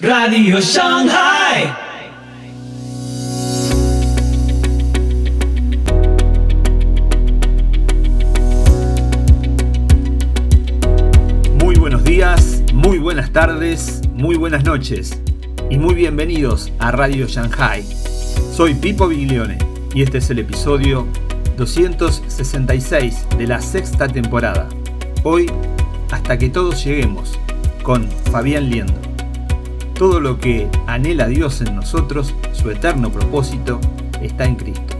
Radio Shanghai. Muy buenos días, muy buenas tardes, muy buenas noches y muy bienvenidos a Radio Shanghai. Soy Pipo Biglione y este es el episodio 266 de la sexta temporada. Hoy, hasta que todos lleguemos, con Fabián Liendo. Todo lo que anhela Dios en nosotros, su eterno propósito, está en Cristo.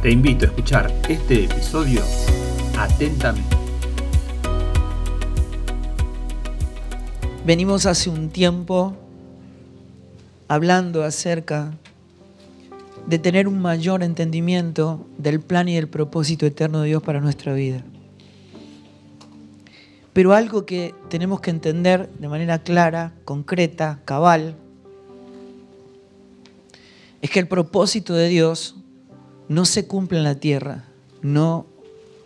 Te invito a escuchar este episodio atentamente. Venimos hace un tiempo hablando acerca de tener un mayor entendimiento del plan y del propósito eterno de Dios para nuestra vida. Pero algo que tenemos que entender de manera clara, concreta, cabal, es que el propósito de Dios no se cumple en la tierra, no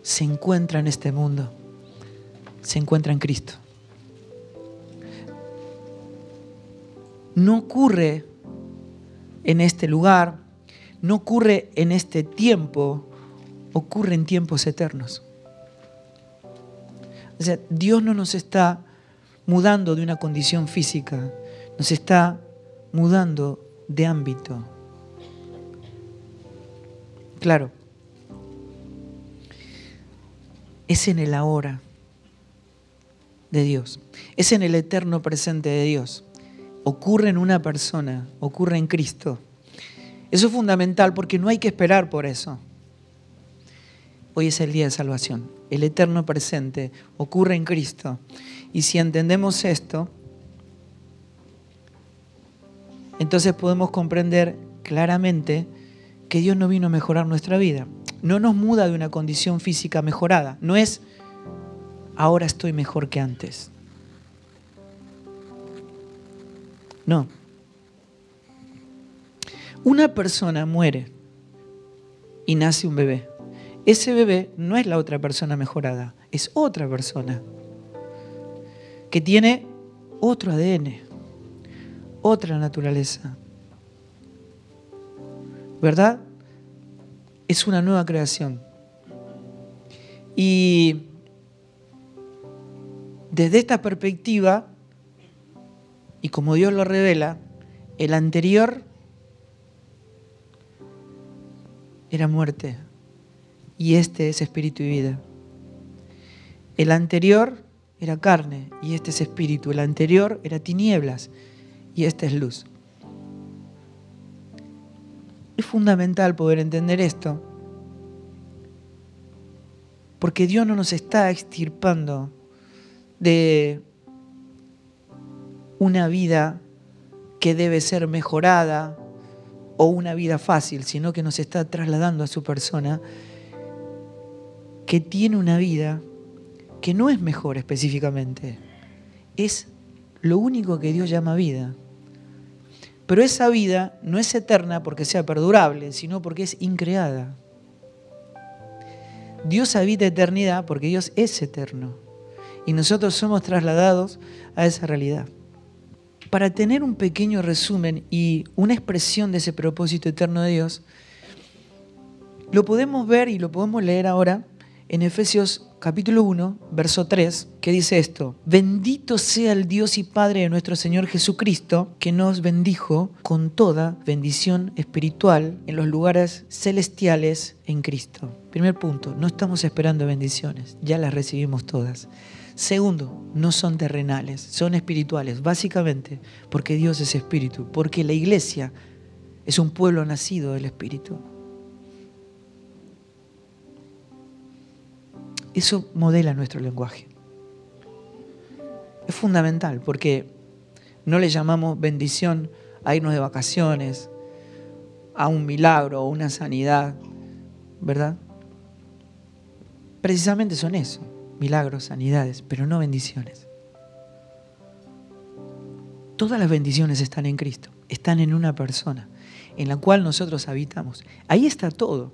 se encuentra en este mundo, se encuentra en Cristo. No ocurre en este lugar, no ocurre en este tiempo, ocurre en tiempos eternos. O sea, Dios no nos está mudando de una condición física, nos está mudando de ámbito. Claro, es en el ahora de Dios, es en el eterno presente de Dios. Ocurre en una persona, ocurre en Cristo. Eso es fundamental porque no hay que esperar por eso. Hoy es el día de salvación. El eterno presente ocurre en Cristo. Y si entendemos esto, entonces podemos comprender claramente que Dios no vino a mejorar nuestra vida. No nos muda de una condición física mejorada. No es ahora estoy mejor que antes. No. Una persona muere y nace un bebé ese bebé no es la otra persona mejorada, es otra persona que tiene otro ADN, otra naturaleza. ¿Verdad? Es una nueva creación. Y desde esta perspectiva, y como Dios lo revela, el anterior era muerte, y este es espíritu y vida. El anterior era carne y este es espíritu. El anterior era tinieblas y este es luz. Es fundamental poder entender esto porque Dios no nos está extirpando de una vida que debe ser mejorada o una vida fácil, sino que nos está trasladando a su persona que tiene una vida que no es mejor específicamente, es lo único que Dios llama vida. Pero esa vida no es eterna porque sea perdurable, sino porque es increada. Dios habita eternidad porque Dios es eterno. Y nosotros somos trasladados a esa realidad. Para tener un pequeño resumen y una expresión de ese propósito eterno de Dios, lo podemos ver y lo podemos leer ahora en Efesios capítulo 1, verso 3, que dice esto, bendito sea el Dios y Padre de nuestro Señor Jesucristo, que nos bendijo con toda bendición espiritual en los lugares celestiales en Cristo. Primer punto, no estamos esperando bendiciones, ya las recibimos todas. Segundo, no son terrenales, son espirituales, básicamente porque Dios es espíritu, porque la iglesia es un pueblo nacido del espíritu. Eso modela nuestro lenguaje. Es fundamental porque no le llamamos bendición a irnos de vacaciones, a un milagro o una sanidad, ¿verdad? Precisamente son eso, milagros, sanidades, pero no bendiciones. Todas las bendiciones están en Cristo, están en una persona, en la cual nosotros habitamos. Ahí está todo,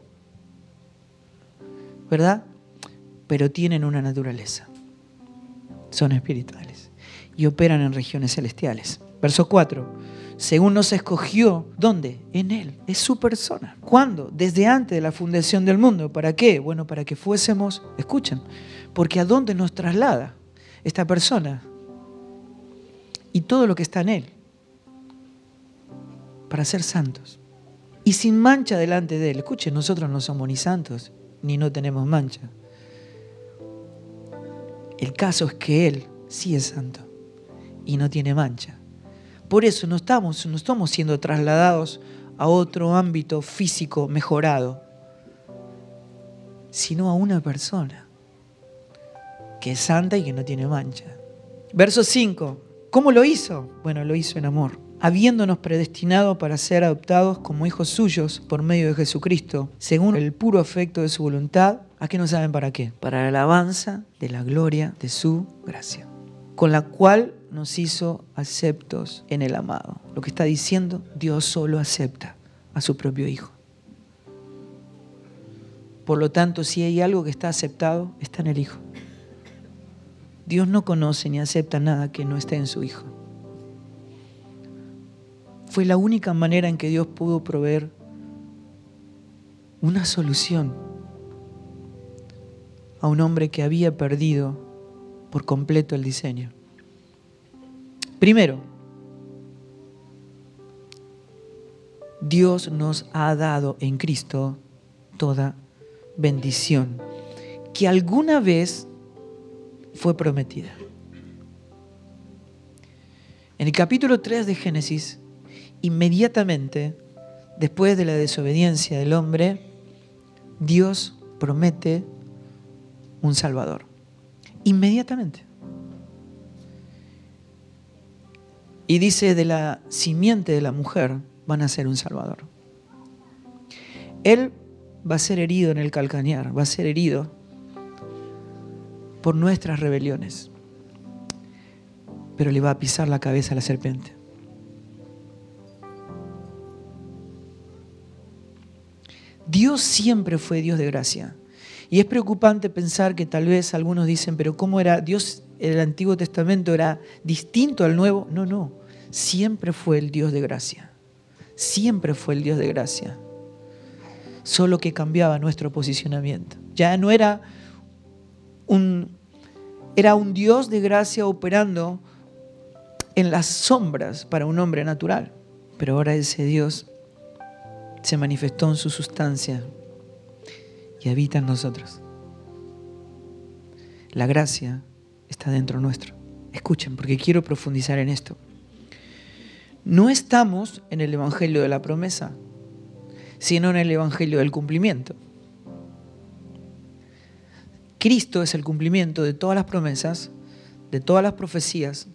¿verdad? Pero tienen una naturaleza. Son espirituales y operan en regiones celestiales. Verso 4. Según nos escogió, ¿dónde? En Él. Es su persona. ¿Cuándo? Desde antes de la fundación del mundo. ¿Para qué? Bueno, para que fuésemos, escuchen, porque ¿a dónde nos traslada esta persona? Y todo lo que está en Él. Para ser santos. Y sin mancha delante de Él. Escuchen, nosotros no somos ni santos, ni no tenemos mancha. El caso es que Él sí es santo y no tiene mancha. Por eso no estamos, no estamos siendo trasladados a otro ámbito físico mejorado, sino a una persona que es santa y que no tiene mancha. Verso 5. ¿Cómo lo hizo? Bueno, lo hizo en amor, habiéndonos predestinado para ser adoptados como hijos suyos por medio de Jesucristo, según el puro afecto de su voluntad. ¿A qué no saben para qué? Para la alabanza de la gloria de su gracia, con la cual nos hizo aceptos en el amado. Lo que está diciendo, Dios solo acepta a su propio Hijo. Por lo tanto, si hay algo que está aceptado, está en el Hijo. Dios no conoce ni acepta nada que no esté en su Hijo. Fue la única manera en que Dios pudo proveer una solución a un hombre que había perdido por completo el diseño. Primero, Dios nos ha dado en Cristo toda bendición que alguna vez fue prometida. En el capítulo 3 de Génesis, inmediatamente después de la desobediencia del hombre, Dios promete un Salvador. Inmediatamente. Y dice, de la simiente de la mujer van a ser un Salvador. Él va a ser herido en el calcañar, va a ser herido por nuestras rebeliones, pero le va a pisar la cabeza a la serpiente. Dios siempre fue Dios de gracia. Y es preocupante pensar que tal vez algunos dicen, pero ¿cómo era Dios? El Antiguo Testamento era distinto al Nuevo. No, no. Siempre fue el Dios de gracia. Siempre fue el Dios de gracia. Solo que cambiaba nuestro posicionamiento. Ya no era un, era un Dios de gracia operando en las sombras para un hombre natural. Pero ahora ese Dios se manifestó en su sustancia y habita en nosotros. La gracia está dentro nuestro. Escuchen, porque quiero profundizar en esto. No estamos en el Evangelio de la promesa, sino en el Evangelio del cumplimiento. Cristo es el cumplimiento de todas las promesas, de todas las profecías,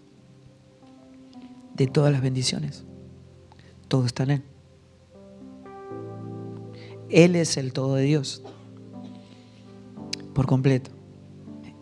de todas las bendiciones. Todo está en Él. Él es el todo de Dios por completo.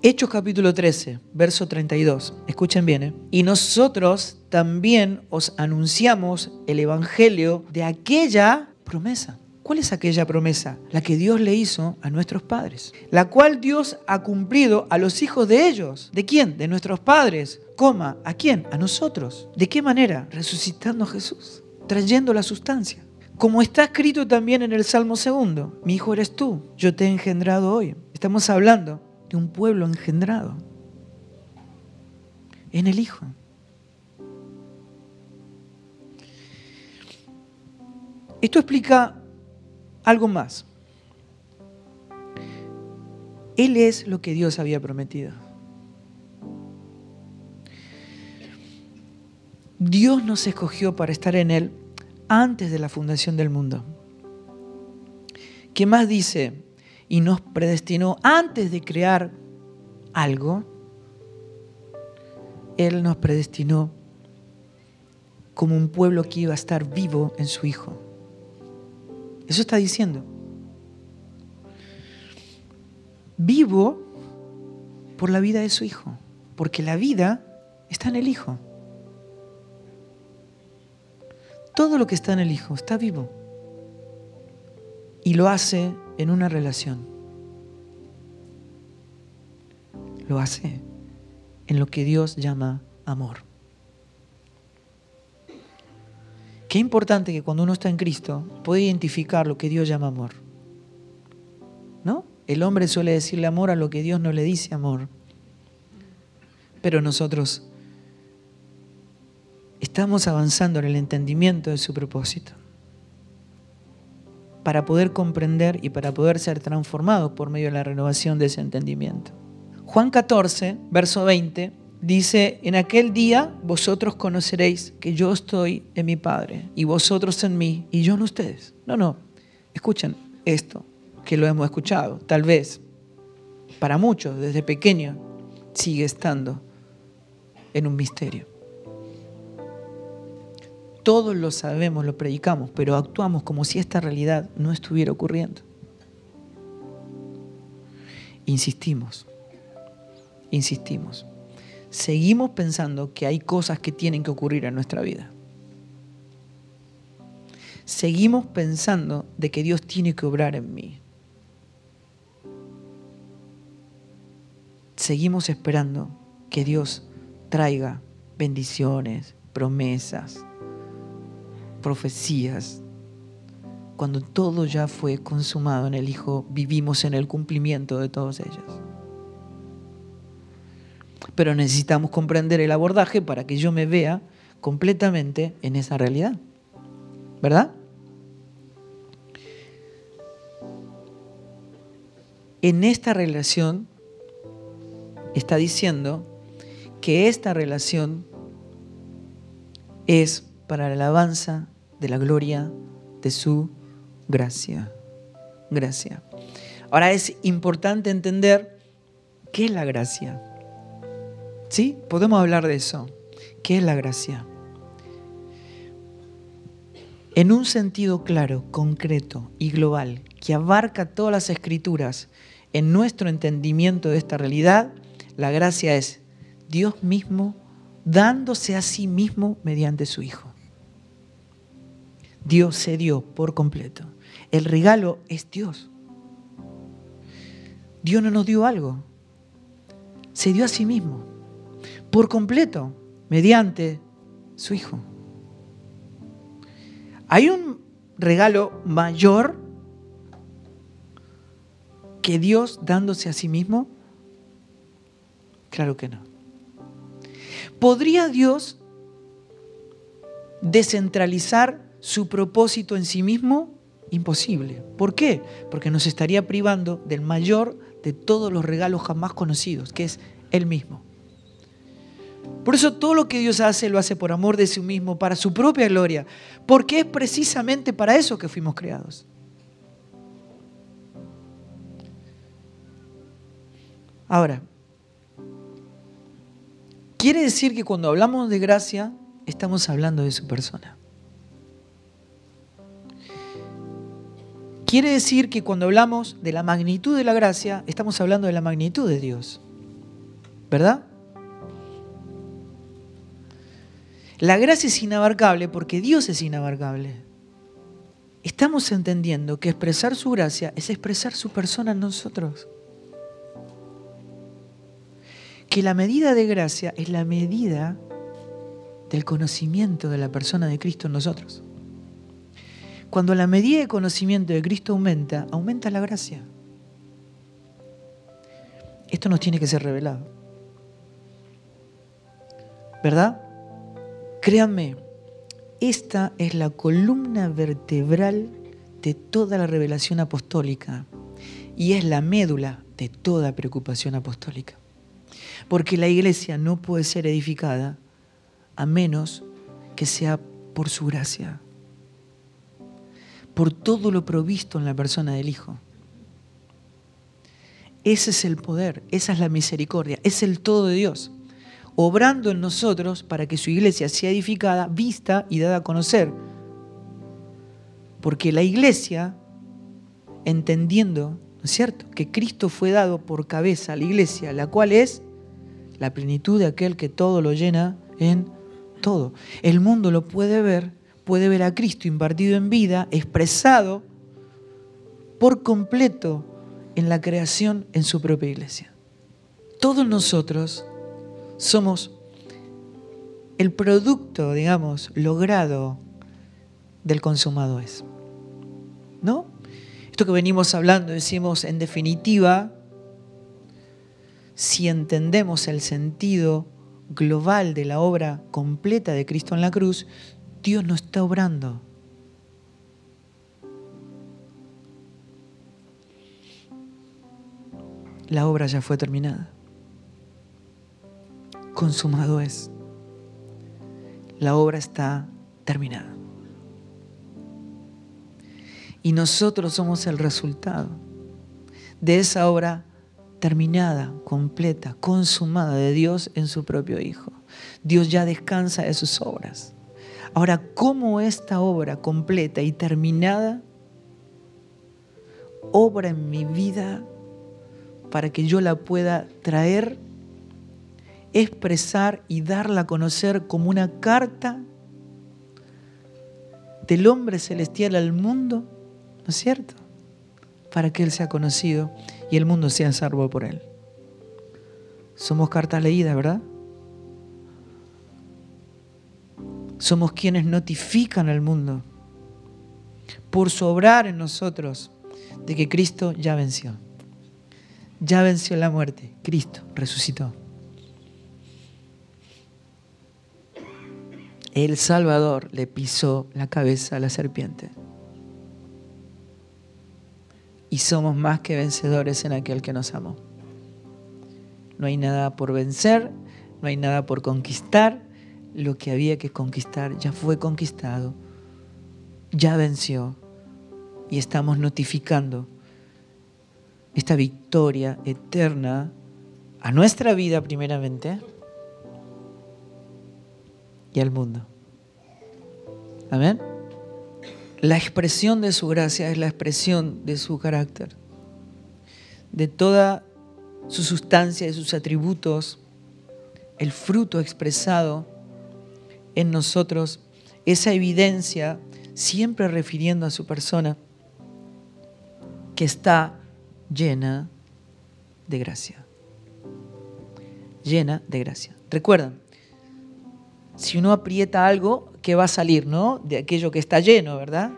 Hechos capítulo 13, verso 32. Escuchen bien. ¿eh? Y nosotros también os anunciamos el Evangelio de aquella promesa. ¿Cuál es aquella promesa? La que Dios le hizo a nuestros padres. La cual Dios ha cumplido a los hijos de ellos. ¿De quién? De nuestros padres. Coma, ¿a quién? A nosotros. ¿De qué manera? Resucitando a Jesús, trayendo la sustancia. Como está escrito también en el Salmo segundo, mi hijo eres tú, yo te he engendrado hoy. Estamos hablando de un pueblo engendrado en el Hijo. Esto explica algo más. Él es lo que Dios había prometido. Dios nos escogió para estar en Él antes de la fundación del mundo. ¿Qué más dice? Y nos predestinó antes de crear algo. Él nos predestinó como un pueblo que iba a estar vivo en su Hijo. Eso está diciendo. Vivo por la vida de su Hijo, porque la vida está en el Hijo. Todo lo que está en el Hijo está vivo. Y lo hace en una relación. Lo hace en lo que Dios llama amor. Qué importante que cuando uno está en Cristo puede identificar lo que Dios llama amor. ¿No? El hombre suele decirle amor a lo que Dios no le dice amor. Pero nosotros estamos avanzando en el entendimiento de su propósito para poder comprender y para poder ser transformados por medio de la renovación de ese entendimiento. Juan 14, verso 20, dice, en aquel día vosotros conoceréis que yo estoy en mi Padre y vosotros en mí y yo en ustedes. No, no, escuchen esto, que lo hemos escuchado, tal vez para muchos desde pequeño sigue estando en un misterio. Todos lo sabemos, lo predicamos, pero actuamos como si esta realidad no estuviera ocurriendo. Insistimos, insistimos. Seguimos pensando que hay cosas que tienen que ocurrir en nuestra vida. Seguimos pensando de que Dios tiene que obrar en mí. Seguimos esperando que Dios traiga bendiciones, promesas, profecías, cuando todo ya fue consumado en el Hijo, vivimos en el cumplimiento de todas ellas. Pero necesitamos comprender el abordaje para que yo me vea completamente en esa realidad. ¿Verdad? En esta relación está diciendo que esta relación es para la alabanza de la gloria de su gracia. Gracia. Ahora es importante entender qué es la gracia. ¿Sí? Podemos hablar de eso. ¿Qué es la gracia? En un sentido claro, concreto y global, que abarca todas las escrituras, en nuestro entendimiento de esta realidad, la gracia es Dios mismo dándose a sí mismo mediante su Hijo. Dios se dio por completo. El regalo es Dios. Dios no nos dio algo. Se dio a sí mismo. Por completo. Mediante su Hijo. ¿Hay un regalo mayor que Dios dándose a sí mismo? Claro que no. ¿Podría Dios descentralizar su propósito en sí mismo? Imposible. ¿Por qué? Porque nos estaría privando del mayor de todos los regalos jamás conocidos, que es Él mismo. Por eso todo lo que Dios hace lo hace por amor de sí mismo, para su propia gloria, porque es precisamente para eso que fuimos creados. Ahora, quiere decir que cuando hablamos de gracia, estamos hablando de su persona. Quiere decir que cuando hablamos de la magnitud de la gracia, estamos hablando de la magnitud de Dios. ¿Verdad? La gracia es inabarcable porque Dios es inabarcable. Estamos entendiendo que expresar su gracia es expresar su persona en nosotros. Que la medida de gracia es la medida del conocimiento de la persona de Cristo en nosotros. Cuando la medida de conocimiento de Cristo aumenta, aumenta la gracia. Esto nos tiene que ser revelado. ¿Verdad? Créanme, esta es la columna vertebral de toda la revelación apostólica y es la médula de toda preocupación apostólica. Porque la iglesia no puede ser edificada a menos que sea por su gracia por todo lo provisto en la persona del Hijo. Ese es el poder, esa es la misericordia, es el todo de Dios, obrando en nosotros para que su iglesia sea edificada, vista y dada a conocer. Porque la iglesia, entendiendo, ¿no es cierto?, que Cristo fue dado por cabeza a la iglesia, la cual es la plenitud de aquel que todo lo llena en todo. El mundo lo puede ver puede ver a Cristo impartido en vida, expresado por completo en la creación en su propia iglesia. Todos nosotros somos el producto, digamos, logrado del consumado es. ¿No? Esto que venimos hablando, decimos, en definitiva, si entendemos el sentido global de la obra completa de Cristo en la cruz, Dios no está obrando. La obra ya fue terminada. Consumado es. La obra está terminada. Y nosotros somos el resultado de esa obra terminada, completa, consumada de Dios en su propio Hijo. Dios ya descansa de sus obras. Ahora, ¿cómo esta obra completa y terminada obra en mi vida para que yo la pueda traer, expresar y darla a conocer como una carta del hombre celestial al mundo? ¿No es cierto? Para que Él sea conocido y el mundo sea salvo por Él. Somos cartas leídas, ¿verdad? Somos quienes notifican al mundo por sobrar en nosotros de que Cristo ya venció. Ya venció la muerte. Cristo resucitó. El Salvador le pisó la cabeza a la serpiente y somos más que vencedores en aquel que nos amó. No hay nada por vencer, no hay nada por conquistar. Lo que había que conquistar ya fue conquistado, ya venció y estamos notificando esta victoria eterna a nuestra vida primeramente y al mundo. Amén. La expresión de su gracia es la expresión de su carácter, de toda su sustancia, de sus atributos, el fruto expresado en nosotros, esa evidencia siempre refiriendo a su persona, que está llena de gracia. Llena de gracia. Recuerdan, si uno aprieta algo, ¿qué va a salir, no? De aquello que está lleno, ¿verdad?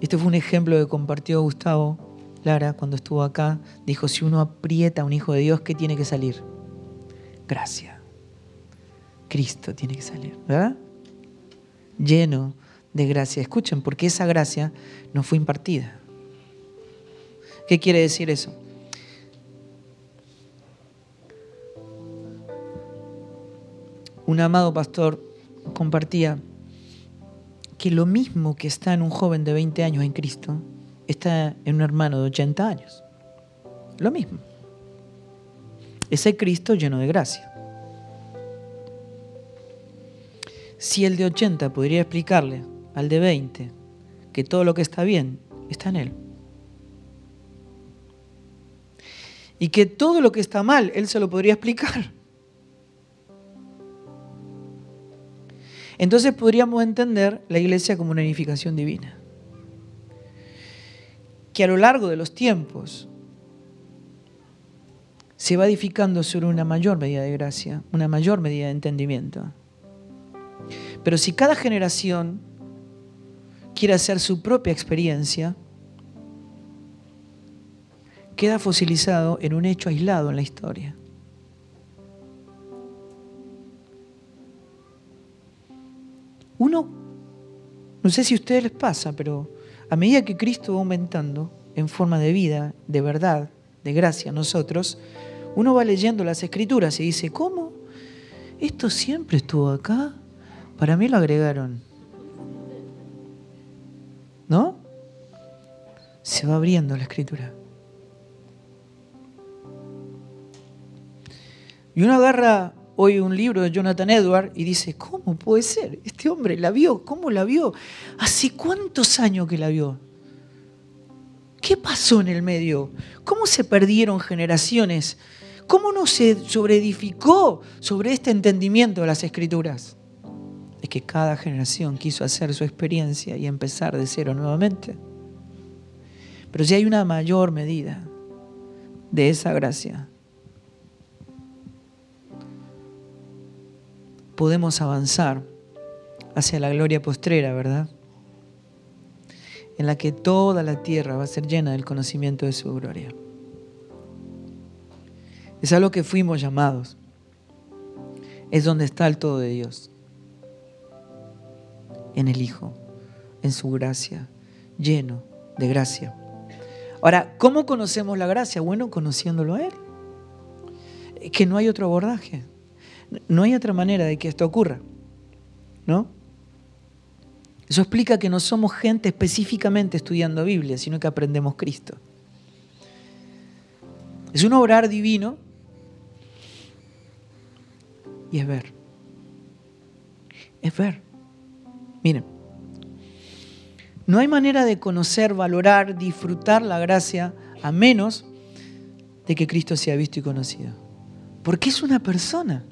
Este fue un ejemplo que compartió Gustavo Lara cuando estuvo acá. Dijo, si uno aprieta a un hijo de Dios, ¿qué tiene que salir? Gracia. Cristo tiene que salir, ¿verdad? Lleno de gracia. Escuchen, porque esa gracia no fue impartida. ¿Qué quiere decir eso? un amado pastor compartía que lo mismo que está en un joven de 20 años en Cristo, está en un hermano de 80 años. Lo mismo. Ese Cristo lleno de gracia. Si el de 80 podría explicarle al de 20 que todo lo que está bien está en él. Y que todo lo que está mal, él se lo podría explicar. Entonces podríamos entender la iglesia como una edificación divina. Que a lo largo de los tiempos se va edificando sobre una mayor medida de gracia, una mayor medida de entendimiento. Pero si cada generación quiere hacer su propia experiencia, queda fosilizado en un hecho aislado en la historia. uno, no sé si a ustedes les pasa, pero a medida que Cristo va aumentando en forma de vida, de verdad, de gracia a nosotros, uno va leyendo las escrituras y dice, ¿cómo? ¿Esto siempre estuvo acá? Para mí lo agregaron. ¿No? Se va abriendo la escritura. Y uno agarra hoy un libro de Jonathan Edward y dice, ¿cómo puede ser? Este hombre la vio, ¿cómo la vio? ¿Hace cuántos años que la vio? ¿Qué pasó en el medio? ¿Cómo se perdieron generaciones? ¿Cómo no se sobreedificó sobre este entendimiento de las escrituras? Es que cada generación quiso hacer su experiencia y empezar de cero nuevamente. Pero si hay una mayor medida de esa gracia, podemos avanzar hacia la gloria postrera, ¿verdad? En la que toda la tierra va a ser llena del conocimiento de su gloria. Es a lo que fuimos llamados. Es donde está el todo de Dios. En el Hijo, en su gracia, lleno de gracia. Ahora, ¿cómo conocemos la gracia? Bueno, conociéndolo a Él. Que no hay otro abordaje. No hay otra manera de que esto ocurra. ¿No? Eso explica que no somos gente específicamente estudiando Biblia, sino que aprendemos Cristo. Es un obrar divino y es ver. Es ver. Miren, no hay manera de conocer, valorar, disfrutar la gracia a menos de que Cristo sea visto y conocido. Porque es una persona.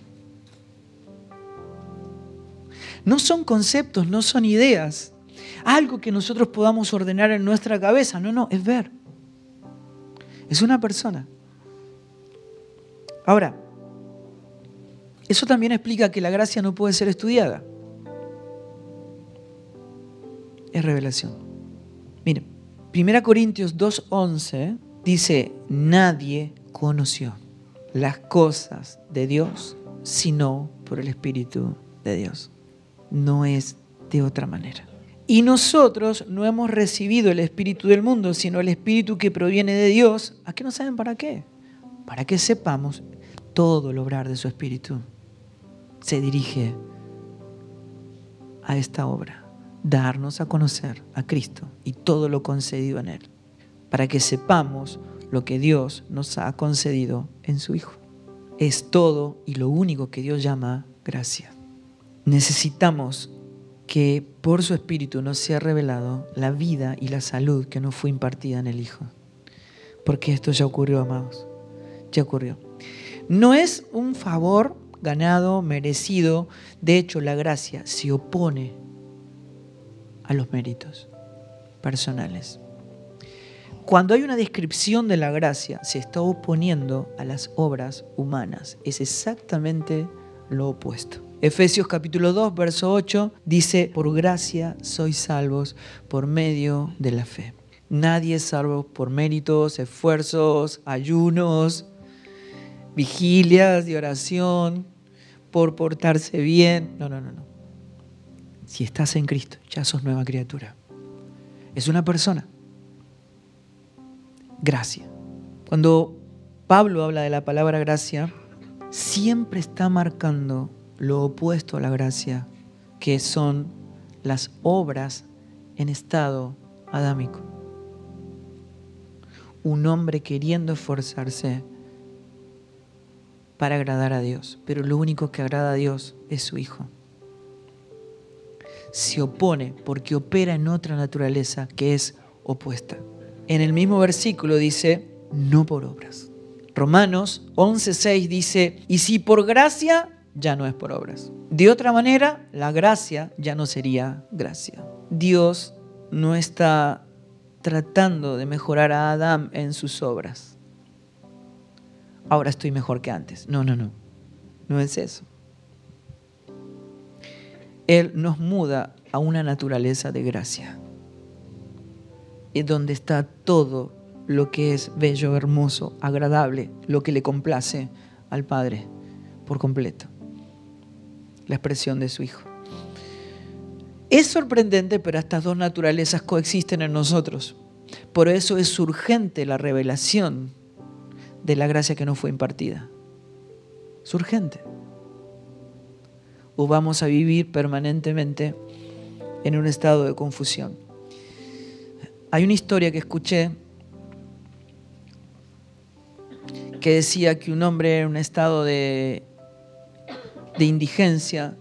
No son conceptos, no son ideas. Algo que nosotros podamos ordenar en nuestra cabeza. No, no, es ver. Es una persona. Ahora, eso también explica que la gracia no puede ser estudiada. Es revelación. Miren, 1 Corintios 2.11 dice, nadie conoció las cosas de Dios sino por el Espíritu de Dios. No es de otra manera. Y nosotros no hemos recibido el Espíritu del mundo, sino el Espíritu que proviene de Dios. ¿A qué no saben para qué? Para que sepamos todo el obrar de su Espíritu se dirige a esta obra, darnos a conocer a Cristo y todo lo concedido en Él, para que sepamos lo que Dios nos ha concedido en su Hijo. Es todo y lo único que Dios llama gracia. Necesitamos que por su Espíritu nos sea revelado la vida y la salud que nos fue impartida en el Hijo. Porque esto ya ocurrió, amados. Ya ocurrió. No es un favor ganado, merecido. De hecho, la gracia se opone a los méritos personales. Cuando hay una descripción de la gracia, se está oponiendo a las obras humanas. Es exactamente lo opuesto. Efesios capítulo 2, verso 8 dice, por gracia sois salvos por medio de la fe. Nadie es salvo por méritos, esfuerzos, ayunos, vigilias de oración, por portarse bien. No, no, no, no. Si estás en Cristo, ya sos nueva criatura. Es una persona. Gracia. Cuando Pablo habla de la palabra gracia, siempre está marcando lo opuesto a la gracia, que son las obras en estado adámico. Un hombre queriendo esforzarse para agradar a Dios, pero lo único que agrada a Dios es su Hijo. Se opone porque opera en otra naturaleza que es opuesta. En el mismo versículo dice, no por obras. Romanos 11:6 dice, y si por gracia, ya no es por obras. De otra manera, la gracia ya no sería gracia. Dios no está tratando de mejorar a Adán en sus obras ahora estoy mejor que antes. No, no, no. No es eso. Él nos muda a una naturaleza de gracia, en donde está todo lo que es bello, hermoso, agradable, lo que le complace al Padre por completo. La expresión de su Hijo. Es sorprendente, pero estas dos naturalezas coexisten en nosotros. Por eso es urgente la revelación de la gracia que nos fue impartida. Es urgente. O vamos a vivir permanentemente en un estado de confusión. Hay una historia que escuché que decía que un hombre en un estado de, de indigencia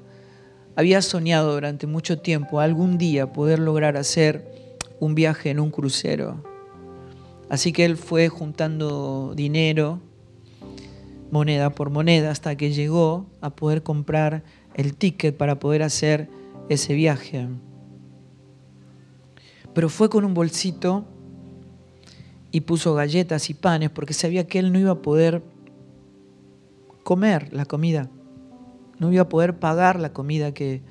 había soñado durante mucho tiempo algún día poder lograr hacer un viaje en un crucero Así que él fue juntando dinero, moneda por moneda, hasta que llegó a poder comprar el ticket para poder hacer ese viaje. Pero fue con un bolsito y puso galletas y panes porque sabía que él no iba a poder comer la comida, no iba a poder pagar la comida que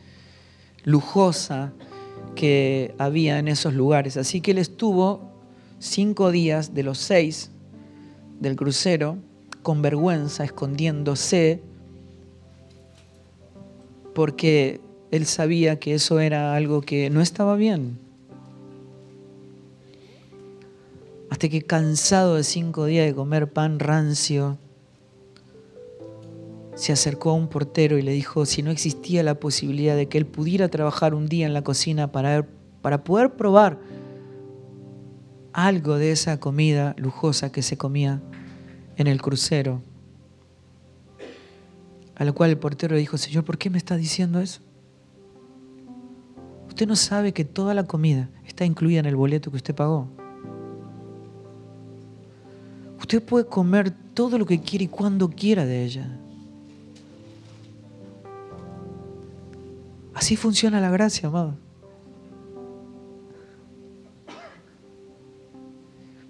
lujosa que había en esos lugares. Así que él estuvo cinco días de los seis del crucero con vergüenza, escondiéndose, porque él sabía que eso era algo que no estaba bien. Hasta que cansado de cinco días de comer pan rancio, se acercó a un portero y le dijo si no existía la posibilidad de que él pudiera trabajar un día en la cocina para, para poder probar algo de esa comida lujosa que se comía en el crucero. A lo cual el portero le dijo, Señor, ¿por qué me está diciendo eso? Usted no sabe que toda la comida está incluida en el boleto que usted pagó. Usted puede comer todo lo que quiere y cuando quiera de ella. Así funciona la gracia, amado.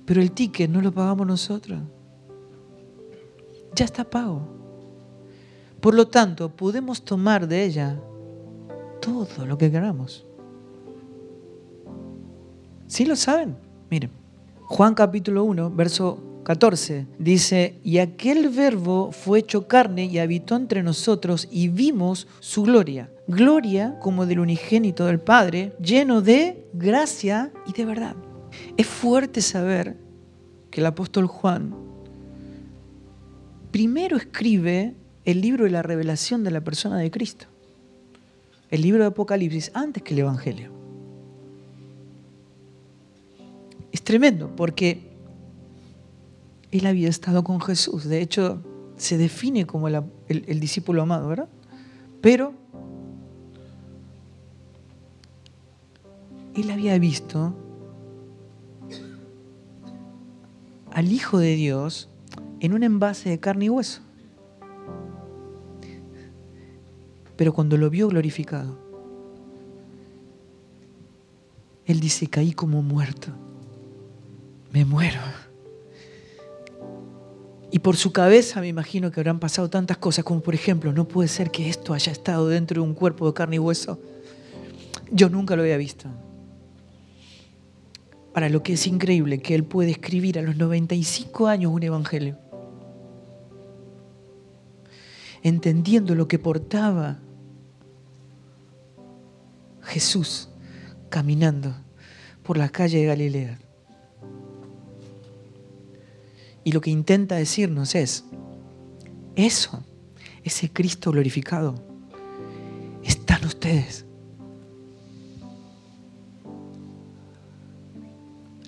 Pero el ticket no lo pagamos nosotros. Ya está pago. Por lo tanto, podemos tomar de ella todo lo que queramos. ¿Sí lo saben? Miren, Juan capítulo 1, verso 14, dice, y aquel verbo fue hecho carne y habitó entre nosotros y vimos su gloria. Gloria como del unigénito del Padre, lleno de gracia y de verdad. Es fuerte saber que el apóstol Juan primero escribe el libro de la revelación de la persona de Cristo. El libro de Apocalipsis antes que el Evangelio. Es tremendo porque él había estado con Jesús. De hecho, se define como el, el discípulo amado, ¿verdad? Pero él había visto al Hijo de Dios en un envase de carne y hueso. Pero cuando lo vio glorificado, él dice, caí como muerto, me muero. Y por su cabeza me imagino que habrán pasado tantas cosas como por ejemplo, no puede ser que esto haya estado dentro de un cuerpo de carne y hueso. Yo nunca lo había visto. Para lo que es increíble que él puede escribir a los 95 años un evangelio. Entendiendo lo que portaba Jesús caminando por la calle de Galilea. Y lo que intenta decirnos es, eso, ese Cristo glorificado, están ustedes.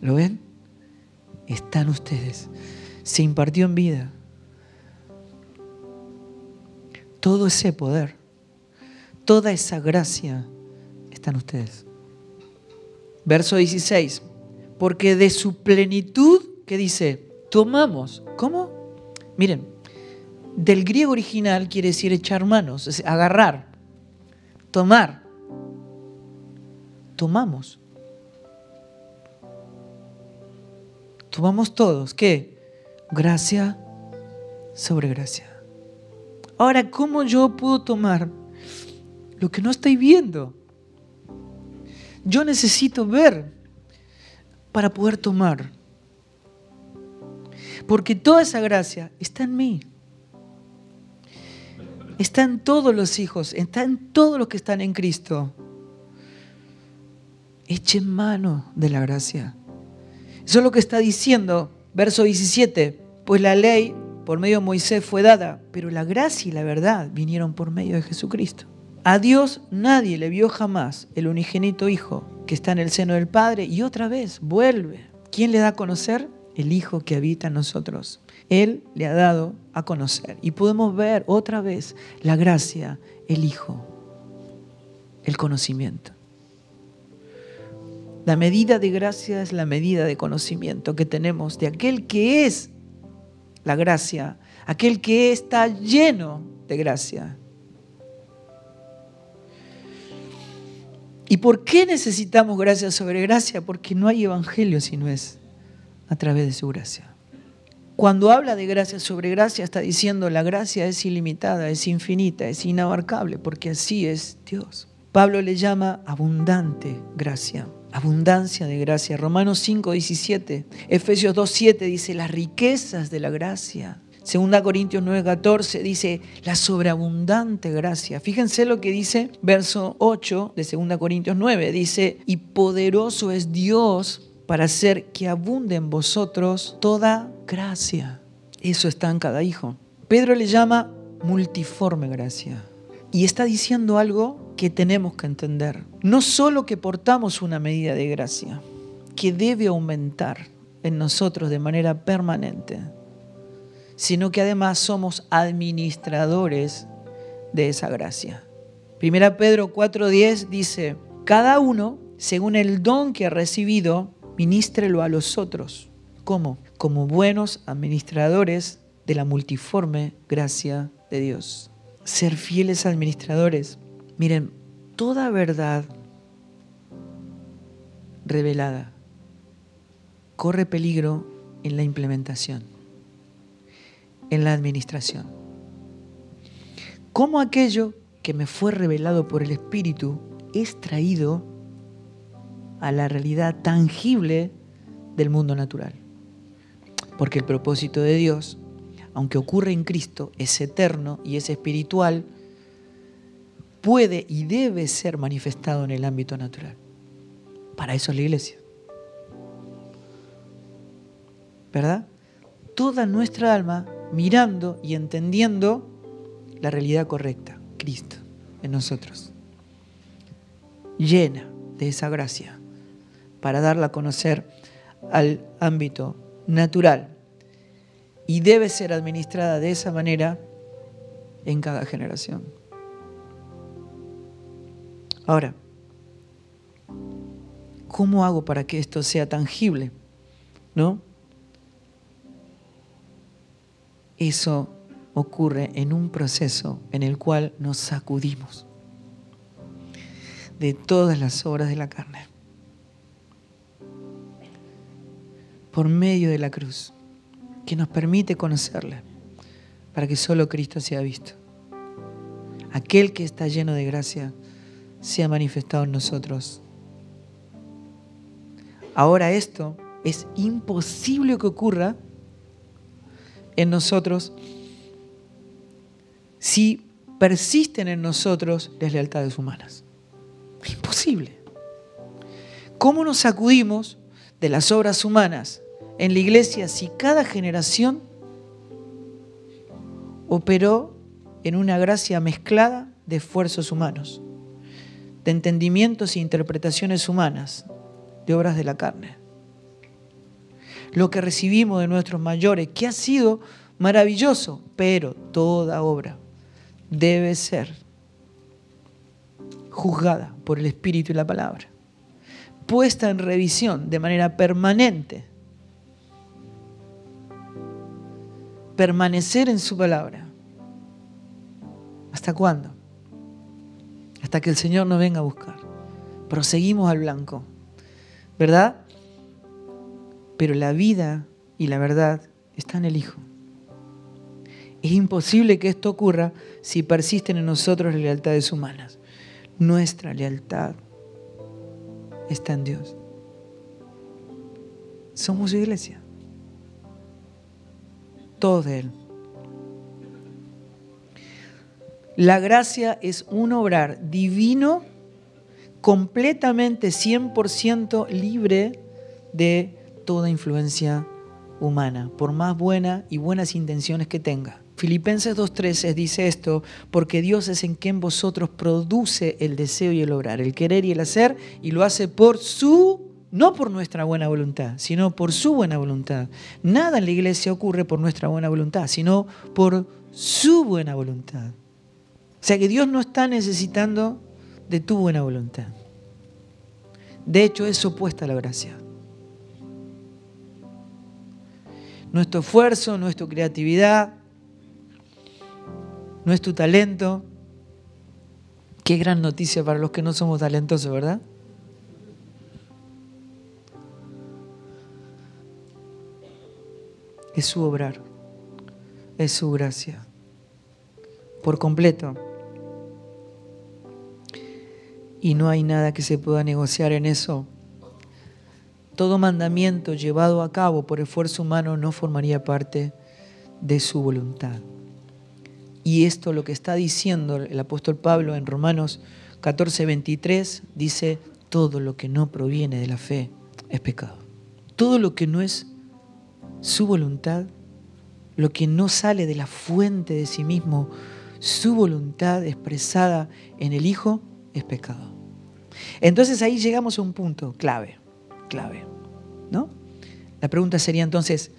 ¿Lo ven? Están ustedes. Se impartió en vida. Todo ese poder, toda esa gracia están ustedes. Verso 16. Porque de su plenitud, ¿qué dice? tomamos. ¿Cómo? Miren, del griego original quiere decir echar manos, agarrar, tomar. Tomamos. Tomamos todos. ¿Qué? Gracia sobre gracia. Ahora, ¿cómo yo puedo tomar lo que no estoy viendo? Yo necesito ver para poder tomar. Porque toda esa gracia está en mí. Está en todos los hijos, está en todos los que están en Cristo. Echen mano de la gracia. Eso es lo que está diciendo, verso 17. Pues la ley por medio de Moisés fue dada, pero la gracia y la verdad vinieron por medio de Jesucristo. A Dios nadie le vio jamás el unigénito Hijo que está en el seno del Padre y otra vez vuelve. ¿Quién le da a conocer? el Hijo que habita en nosotros. Él le ha dado a conocer. Y podemos ver otra vez la gracia, el Hijo, el conocimiento. La medida de gracia es la medida de conocimiento que tenemos de aquel que es la gracia, aquel que está lleno de gracia. ¿Y por qué necesitamos gracia sobre gracia? Porque no hay evangelio si no es a través de su gracia. Cuando habla de gracia sobre gracia, está diciendo la gracia es ilimitada, es infinita, es inabarcable, porque así es Dios. Pablo le llama abundante gracia, abundancia de gracia. Romanos 5, 17, Efesios 2, 7 dice las riquezas de la gracia. Segunda Corintios 9, 14 dice la sobreabundante gracia. Fíjense lo que dice verso 8 de Segunda Corintios 9. Dice, y poderoso es Dios para hacer que abunde en vosotros toda gracia. Eso está en cada hijo. Pedro le llama multiforme gracia. Y está diciendo algo que tenemos que entender. No solo que portamos una medida de gracia, que debe aumentar en nosotros de manera permanente, sino que además somos administradores de esa gracia. Primera Pedro 4:10 dice, cada uno, según el don que ha recibido, ministrelo a los otros. ¿Cómo? Como buenos administradores de la multiforme gracia de Dios ser fieles administradores. Miren, toda verdad revelada corre peligro en la implementación, en la administración. ¿Cómo aquello que me fue revelado por el Espíritu es traído a la realidad tangible del mundo natural? Porque el propósito de Dios aunque ocurre en Cristo, es eterno y es espiritual, puede y debe ser manifestado en el ámbito natural. Para eso es la iglesia. ¿Verdad? Toda nuestra alma mirando y entendiendo la realidad correcta, Cristo, en nosotros. Llena de esa gracia para darla a conocer al ámbito natural y debe ser administrada de esa manera en cada generación. Ahora, ¿cómo hago para que esto sea tangible? ¿No? Eso ocurre en un proceso en el cual nos sacudimos de todas las obras de la carne por medio de la cruz que nos permite conocerle, para que solo Cristo sea visto. Aquel que está lleno de gracia sea manifestado en nosotros. Ahora esto es imposible que ocurra en nosotros si persisten en nosotros las lealtades humanas. Imposible. ¿Cómo nos sacudimos de las obras humanas en la iglesia si cada generación operó en una gracia mezclada de esfuerzos humanos, de entendimientos e interpretaciones humanas, de obras de la carne. Lo que recibimos de nuestros mayores, que ha sido maravilloso, pero toda obra debe ser juzgada por el Espíritu y la palabra, puesta en revisión de manera permanente permanecer en su palabra. ¿Hasta cuándo? Hasta que el Señor nos venga a buscar. Proseguimos al blanco, ¿verdad? Pero la vida y la verdad están en el Hijo. Es imposible que esto ocurra si persisten en nosotros las lealtades humanas. Nuestra lealtad está en Dios. Somos iglesia todo de Él. La gracia es un obrar divino, completamente 100% libre de toda influencia humana, por más buena y buenas intenciones que tenga. Filipenses 2.13 dice esto, porque Dios es en quien vosotros produce el deseo y el obrar, el querer y el hacer, y lo hace por su no por nuestra buena voluntad, sino por su buena voluntad. Nada en la iglesia ocurre por nuestra buena voluntad, sino por su buena voluntad. O sea que Dios no está necesitando de tu buena voluntad. De hecho, es opuesta a la gracia. Nuestro esfuerzo, nuestra creatividad, nuestro talento. Qué gran noticia para los que no somos talentosos, ¿verdad? es su obrar, es su gracia, por completo. y no hay nada que se pueda negociar en eso. Todo mandamiento llevado a cabo por esfuerzo humano no formaría parte de su voluntad. Y esto lo que está diciendo el apóstol Pablo en Romanos 14, 23, dice, todo lo que no proviene de la fe es pecado. Todo lo que no es su voluntad, lo que no sale de la fuente de sí mismo, su voluntad expresada en el Hijo, es pecado. Entonces ahí llegamos a un punto clave, clave, ¿no? La pregunta sería entonces,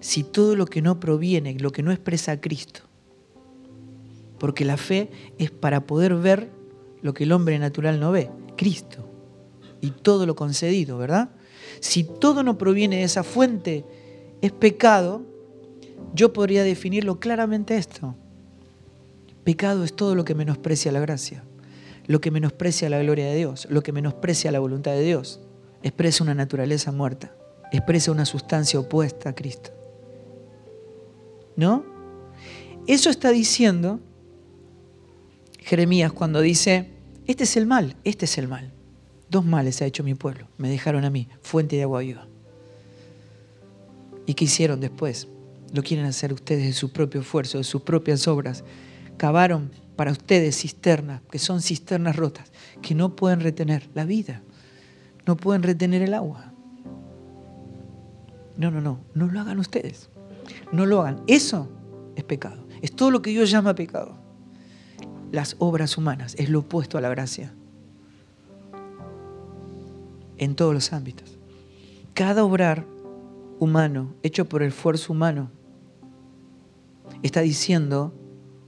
si todo lo que no proviene, lo que no expresa a Cristo, porque la fe es para poder ver lo que el hombre natural no ve, Cristo, y todo lo concedido, ¿verdad? Si todo no proviene de esa fuente, es pecado, yo podría definirlo claramente esto. Pecado es todo lo que menosprecia la gracia, lo que menosprecia la gloria de Dios, lo que menosprecia la voluntad de Dios. Expresa una naturaleza muerta, expresa una sustancia opuesta a Cristo. ¿No? Eso está diciendo Jeremías cuando dice, este es el mal, este es el mal. Dos males ha hecho mi pueblo, me dejaron a mí, fuente de agua viva. ¿Y qué hicieron después? Lo quieren hacer ustedes de su propio esfuerzo, de sus propias obras. Cavaron para ustedes cisternas, que son cisternas rotas, que no pueden retener la vida, no pueden retener el agua. No, no, no, no lo hagan ustedes. No lo hagan. Eso es pecado. Es todo lo que Dios llama pecado las obras humanas, es lo opuesto a la gracia. En todos los ámbitos. Cada obrar humano, hecho por el esfuerzo humano, está diciendo,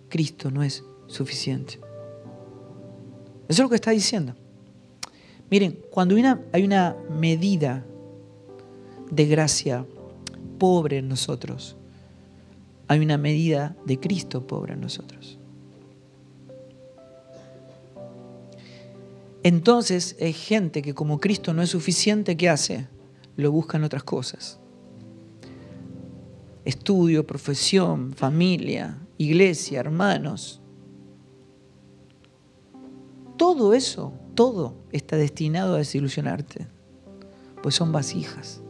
Cristo no es suficiente. Eso es lo que está diciendo. Miren, cuando hay una, medida de gracia pobre en nosotros, hay una medida de Cristo pobre en nosotros. Entonces hay gente que como Cristo no es suficiente, ¿qué hace? Lo buscan otras cosas. Estudio, profesión, familia, iglesia, hermanos. Todo eso, todo está destinado a desilusionarte, pues son vasijas.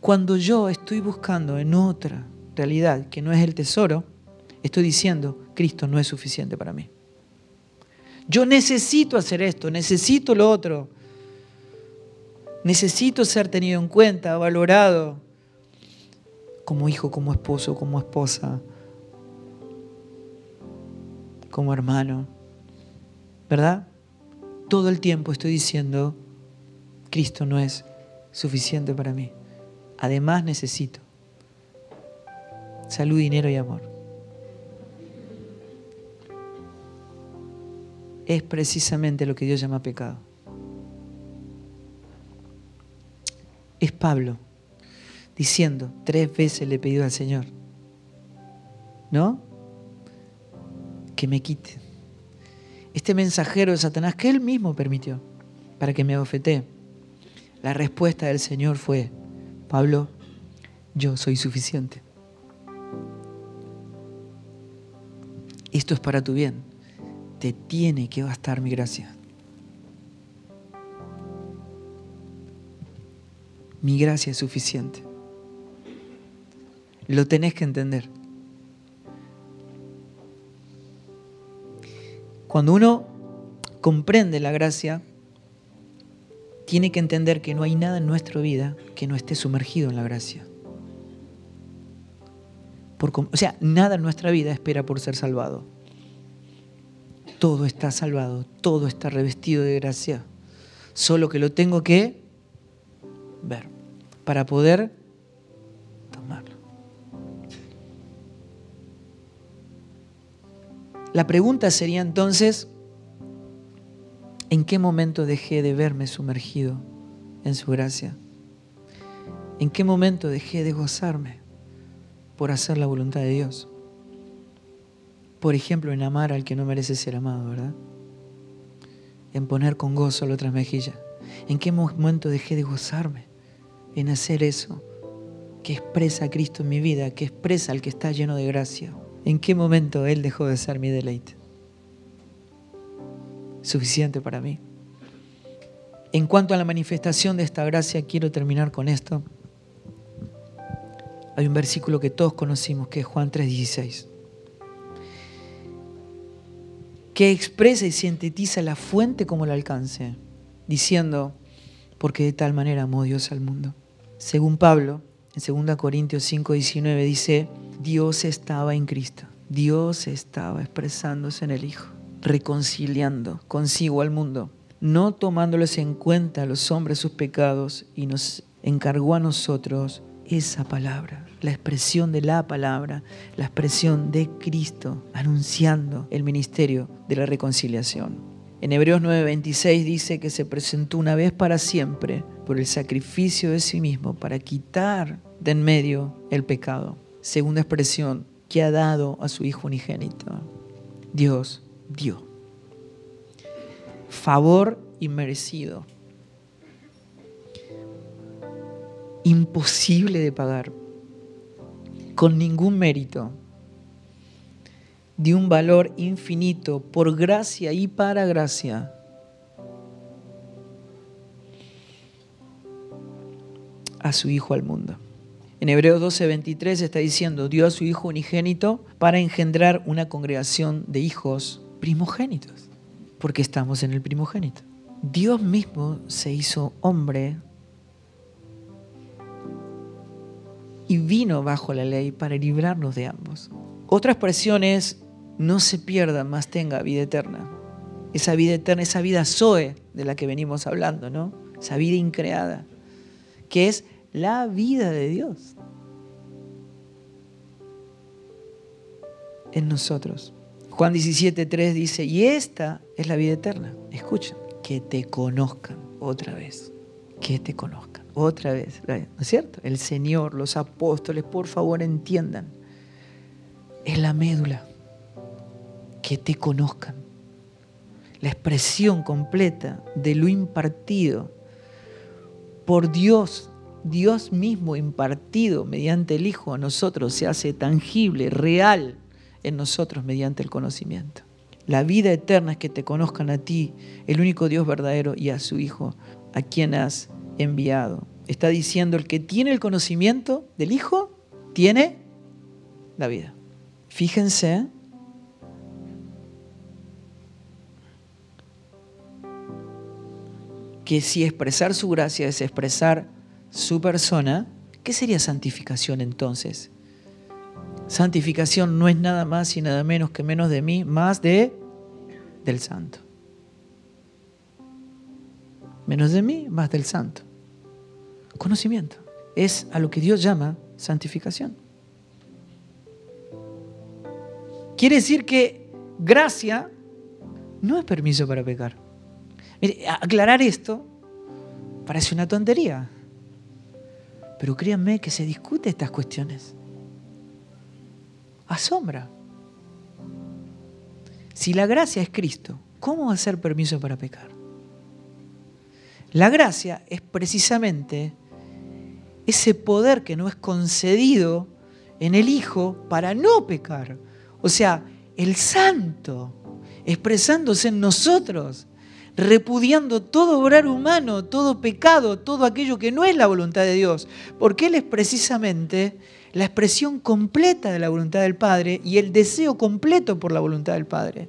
Cuando yo estoy buscando en otra realidad que no es el tesoro, Estoy diciendo, Cristo no es suficiente para mí. Yo necesito hacer esto, necesito lo otro. Necesito ser tenido en cuenta, valorado como hijo, como esposo, como esposa, como hermano. ¿Verdad? Todo el tiempo estoy diciendo, Cristo no es suficiente para mí. Además necesito salud, dinero y amor. es precisamente lo que Dios llama pecado. Es Pablo diciendo, tres veces le he pedido al Señor, ¿no? Que me quite. Este mensajero de Satanás que él mismo permitió para que me abofetee. La respuesta del Señor fue, Pablo, yo soy suficiente. Esto es para tu bien te tiene que bastar mi gracia. Mi gracia es suficiente. Lo tenés que entender. Cuando uno comprende la gracia, tiene que entender que no hay nada en nuestra vida que no esté sumergido en la gracia. o sea, nada en nuestra vida espera por ser salvado todo está salvado, todo está revestido de gracia. Solo que lo tengo que ver para poder La pregunta sería entonces, ¿en qué momento dejé de verme sumergido en su gracia? ¿En qué momento dejé de gozarme por hacer la voluntad de Dios? por ejemplo, en amar al que no merece ser amado, ¿verdad? En poner con gozo la otra mejilla. ¿En qué momento dejé de gozarme en hacer eso que expresa a Cristo en mi vida, que expresa al que está lleno de gracia? ¿En qué momento Él dejó de ser mi deleite? Suficiente para mí. En cuanto a la manifestación de esta gracia, quiero terminar con esto. Hay un versículo que todos conocimos, que es Juan 3:16, que expresa y sintetiza la fuente como el alcance, diciendo, porque de tal manera amó Dios al mundo. Según Pablo, en 2 Corintios 5:19 dice, Dios estaba en Cristo, Dios estaba expresándose en el Hijo, reconciliando consigo al mundo, no tomándoles en cuenta a los hombres sus pecados y nos encargó a nosotros esa palabra, la expresión de la palabra, la expresión de Cristo anunciando el ministerio de la reconciliación. En Hebreos 9:26 dice que se presentó una vez para siempre por el sacrificio de sí mismo para quitar de en medio el pecado. Segunda expresión, que ha dado a su Hijo unigénito. Dios dio. Favor inmerecido imposible de pagar, con ningún mérito, de un valor infinito, por gracia y para gracia. a su Hijo al mundo. En Hebreos 12:23 está diciendo, dio a su Hijo unigénito para engendrar una congregación de hijos primogénitos, porque estamos en el primogénito. Dios mismo se hizo hombre y vino bajo la ley para librarnos de ambos. Otra expresión es, no se pierda, más tenga vida eterna. Esa vida eterna, esa vida Zoe de la que venimos hablando, ¿no? Esa vida increada, que es la vida de Dios en nosotros. Juan 17.3 dice, y esta es la vida eterna. Escuchen, que te conozcan otra vez, que te conozcan otra vez, ¿no es cierto? El Señor, los apóstoles, por favor entiendan, es la médula, que te conozcan, la expresión completa de lo impartido por Dios, Dios mismo impartido mediante el Hijo a nosotros se hace tangible, real en nosotros mediante el conocimiento. La vida eterna es que te conozcan a ti, el único Dios verdadero, y a su Hijo, a quien has enviado. Está diciendo, el que tiene el conocimiento del Hijo, tiene la vida. Fíjense que si expresar su gracia es expresar su persona, ¿qué sería santificación entonces? Santificación no es nada más y nada menos que menos de mí, más de del santo. Menos de mí, más del santo. Conocimiento. Es a lo que Dios llama santificación. Quiere decir que gracia no es permiso para pecar. Mire, aclarar esto parece una tontería. Pero créanme que se discute estas cuestiones. Asombra. Si la gracia es Cristo, ¿cómo va a ser permiso para pecar? La gracia es precisamente ese poder que no es concedido en el Hijo para no pecar. O sea, el santo expresándose en nosotros, repudiando todo obrar humano, todo pecado, todo aquello que no es la voluntad de Dios, porque Él es precisamente la expresión completa de la voluntad del Padre y el deseo completo por la voluntad del Padre.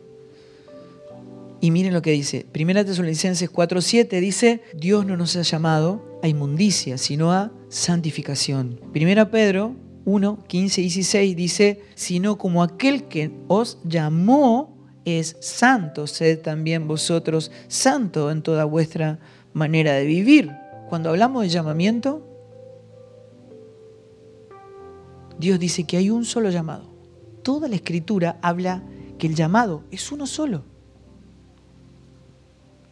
Y miren lo que dice. Primera Tesalonicenses 4:7 dice, Dios no nos ha llamado a inmundicia, sino a santificación. Primera Pedro 1, 15 y 16 dice, sino como aquel que os llamó es santo, sed también vosotros santo en toda vuestra manera de vivir. Cuando hablamos de llamamiento, Dios dice que hay un solo llamado. Toda la escritura habla que el llamado es uno solo.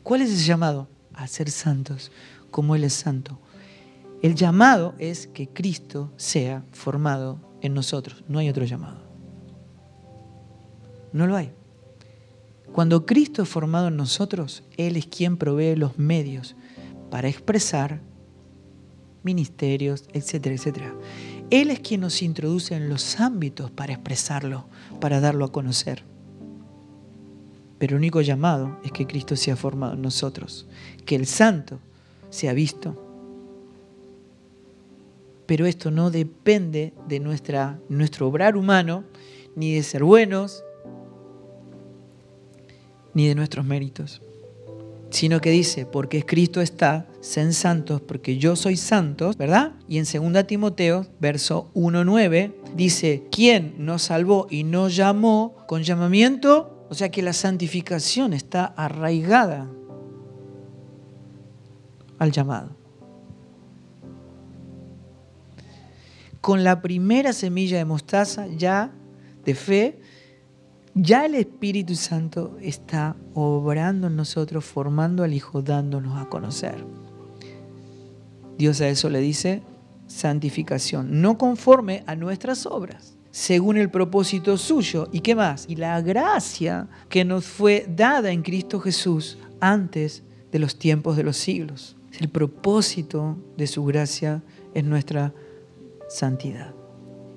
¿Cuál es ese llamado? A ser santos, como Él es santo. El llamado es que Cristo sea formado en nosotros. No hay otro llamado. No lo hay. Cuando Cristo es formado en nosotros, Él es quien provee los medios para expresar ministerios, etcétera, etcétera. Él es quien nos introduce en los ámbitos para expresarlo, para darlo a conocer. Pero el único llamado es que Cristo sea formado en nosotros, que el santo sea visto. Pero esto no depende de nuestra, nuestro obrar humano, ni de ser buenos, ni de nuestros méritos, sino que dice, porque Cristo está, sean santos, porque yo soy santo, ¿verdad? Y en 2 Timoteo, verso 1.9, dice, ¿quién nos salvó y nos llamó con llamamiento? O sea que la santificación está arraigada al llamado. Con la primera semilla de mostaza ya de fe, ya el Espíritu Santo está obrando en nosotros, formando al Hijo, dándonos a conocer. Dios a eso le dice santificación, no conforme a nuestras obras, según el propósito suyo. ¿Y qué más? Y la gracia que nos fue dada en Cristo Jesús antes de los tiempos de los siglos. El propósito de su gracia es nuestra santidad.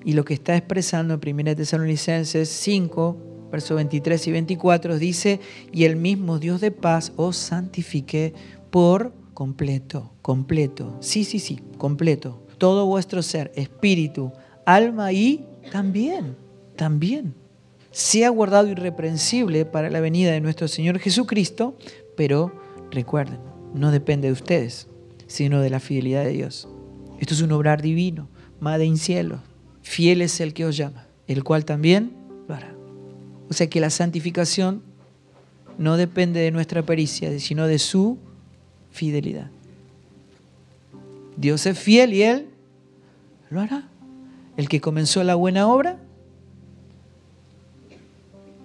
Y lo que está expresando en 1 Tesalonicenses 5, versos 23 y 24, dice, y el mismo Dios de paz os santifique por completo, completo, sí, sí, sí, completo, todo vuestro ser, espíritu, alma y también, también, sea guardado irreprensible para la venida de nuestro Señor Jesucristo, pero recuerden, no depende de ustedes, sino de la fidelidad de Dios. Esto es un obrar divino, Madre en cielo, fiel es el que os llama, el cual también lo hará. O sea que la santificación no depende de nuestra pericia, sino de su fidelidad. Dios es fiel y Él lo hará. El que comenzó la buena obra,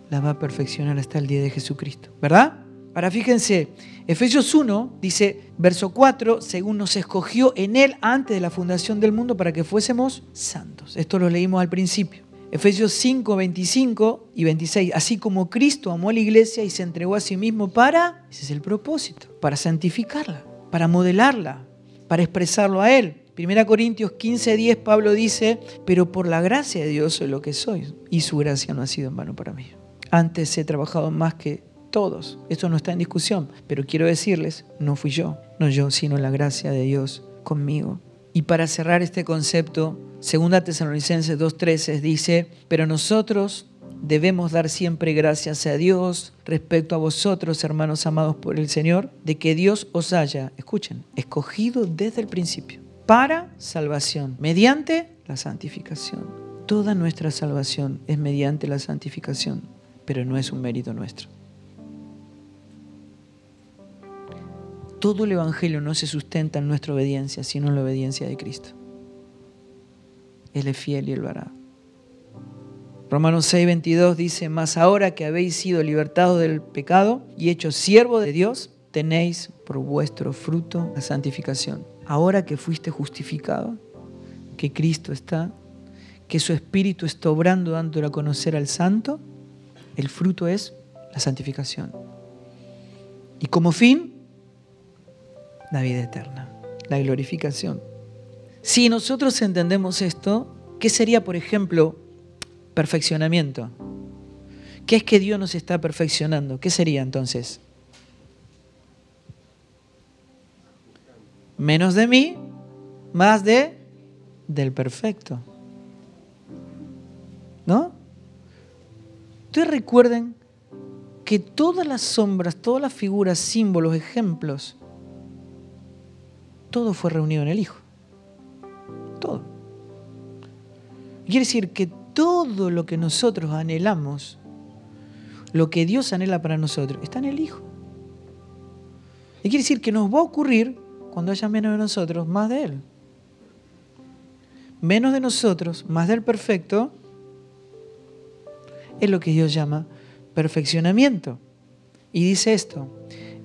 la va a perfeccionar hasta el día de Jesucristo. ¿Verdad? Ahora fíjense, Efesios 1 dice, verso 4, según nos escogió en Él antes de la fundación del mundo para que fuésemos santos. Esto lo leímos al principio. Efesios 5, 25 y 26. Así como Cristo amó a la iglesia y se entregó a sí mismo para, ese es el propósito, para santificarla, para modelarla, para expresarlo a Él. 1 Corintios 15, 10, Pablo dice, pero por la gracia de Dios soy lo que soy y su gracia no ha sido en vano para mí. Antes he trabajado más que todos, esto no está en discusión, pero quiero decirles, no fui yo, no yo, sino la gracia de Dios conmigo. Y para cerrar este concepto, Segunda Tesalonicenses 2.13 dice, pero nosotros debemos dar siempre gracias a Dios respecto a vosotros, hermanos amados por el Señor, de que Dios os haya, escuchen, escogido desde el principio para salvación, mediante la santificación. Toda nuestra salvación es mediante la santificación, pero no es un mérito nuestro. Todo el Evangelio no se sustenta en nuestra obediencia, sino en la obediencia de Cristo. Él es fiel y Él lo hará. Romanos 6, 22 dice, mas ahora que habéis sido libertados del pecado y hechos siervo de Dios, tenéis por vuestro fruto la santificación. Ahora que fuiste justificado, que Cristo está, que su Espíritu está obrando dándole a conocer al Santo, el fruto es la santificación. Y como fin, la vida eterna, la glorificación. Si nosotros entendemos esto, ¿qué sería, por ejemplo, perfeccionamiento? ¿Qué es que Dios nos está perfeccionando? ¿Qué sería entonces? Menos de mí, más de del perfecto. ¿No? Ustedes recuerden que todas las sombras, todas las figuras, símbolos, ejemplos, todo fue reunido en el Hijo todo. Quiere decir que todo lo que nosotros anhelamos, lo que Dios anhela para nosotros, está en el Hijo. Y quiere decir que nos va a ocurrir cuando haya menos de nosotros, más de Él. Menos de nosotros, más del perfecto, es lo que Dios llama perfeccionamiento. Y dice esto,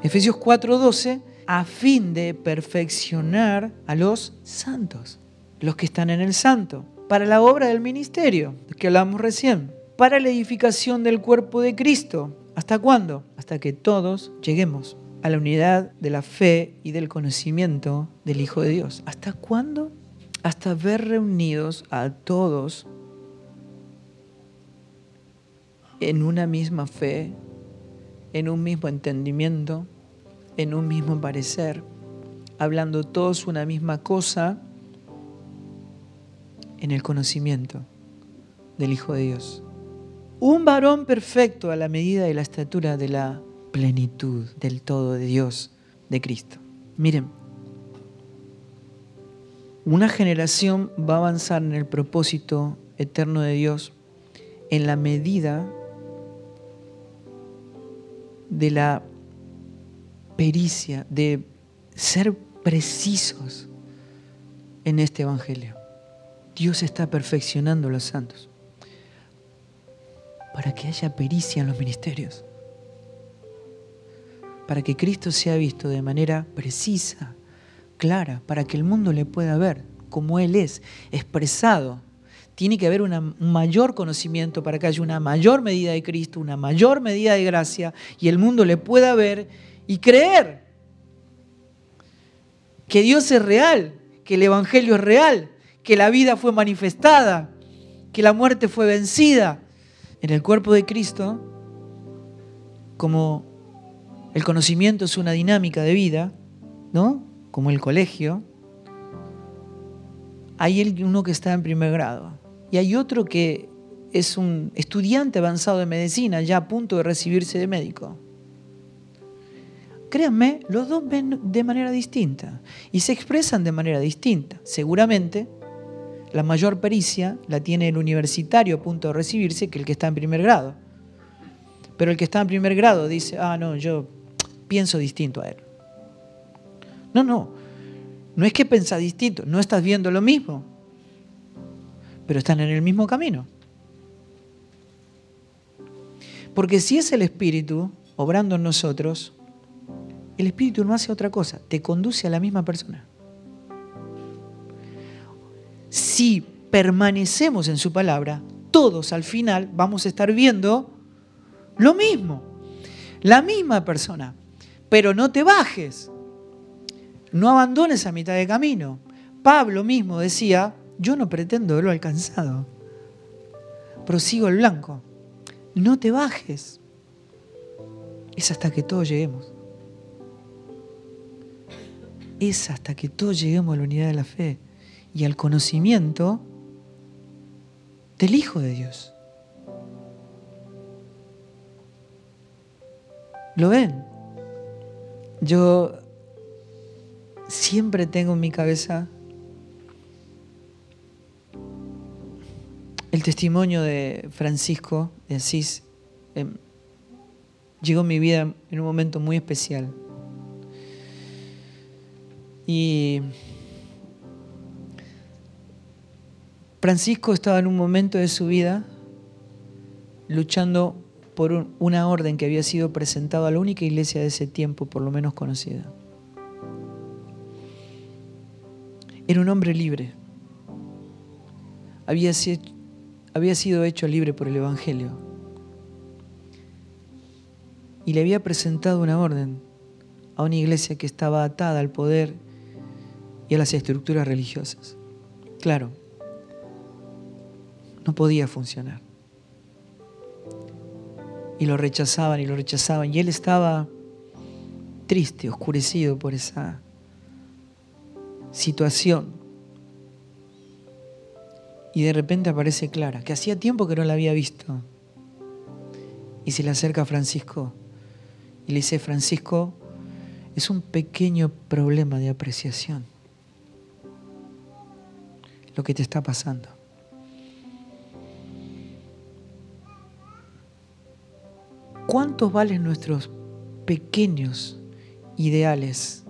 Efesios 4:12, a fin de perfeccionar a los santos los que están en el santo, para la obra del ministerio, que hablamos recién, para la edificación del cuerpo de Cristo. ¿Hasta cuándo? Hasta que todos lleguemos a la unidad de la fe y del conocimiento del Hijo de Dios. ¿Hasta cuándo? hasta ver reunidos a todos en una misma fe, en un mismo entendimiento, en un mismo parecer, hablando todos una misma cosa en el conocimiento del Hijo de Dios. Un varón perfecto a la medida de la estatura de la plenitud del todo de Dios, de Cristo. Miren, una generación va a avanzar en el propósito eterno de Dios en la medida de la pericia, de ser precisos en este Evangelio. Dios está perfeccionando a los santos para que haya pericia en los ministerios, para que Cristo sea visto de manera precisa, clara, para que el mundo le pueda ver como Él es, expresado. Tiene que haber un mayor conocimiento para que haya una mayor medida de Cristo, una mayor medida de gracia y el mundo le pueda ver y creer que Dios es real, que el Evangelio es real, que la vida fue manifestada, que la muerte fue vencida en el cuerpo de Cristo, como el conocimiento es una dinámica de vida, ¿no? Como el colegio, hay uno que está en primer grado y hay otro que es un estudiante avanzado de medicina, ya a punto de recibirse de médico. Créanme, los dos ven de manera distinta y se expresan de manera distinta. Seguramente la mayor pericia la tiene el universitario a punto de recibirse que el que está en primer grado. Pero el que está en primer grado dice, ah, no, yo pienso distinto a él. No, no, no es que pensás distinto, no estás viendo lo mismo, pero están en el mismo camino. Porque si es el Espíritu obrando en nosotros, el Espíritu no hace otra cosa, te conduce a la misma persona. Si permanecemos en su palabra, todos al final vamos a estar viendo lo mismo, la misma persona. Pero no te bajes, no abandones a mitad de camino. Pablo mismo decía, yo no pretendo verlo alcanzado, prosigo el blanco. No te bajes, es hasta que todos lleguemos es hasta que todos lleguemos a la unidad de la fe y al conocimiento del Hijo de Dios. ¿Lo ven? Yo siempre tengo en mi cabeza el testimonio de Francisco de Asís. Em, llegó a mi vida en un momento muy especial. Y Francisco estaba en un momento de su vida luchando por una orden que había sido presentada a la única iglesia de ese tiempo, por lo menos conocida. Era un hombre libre. Había, había sido hecho libre por el Evangelio. Y le había presentado una orden a una iglesia que estaba atada al poder y a las estructuras religiosas. Claro, no podía funcionar. Y lo rechazaban y lo rechazaban. Y él estaba triste, oscurecido por esa situación. Y de repente aparece Clara, que hacía tiempo que no la había visto. Y se le acerca a Francisco y le dice, Francisco, es un pequeño problema de apreciación lo que te está pasando. ¿Cuántos valen nuestros pequeños ideales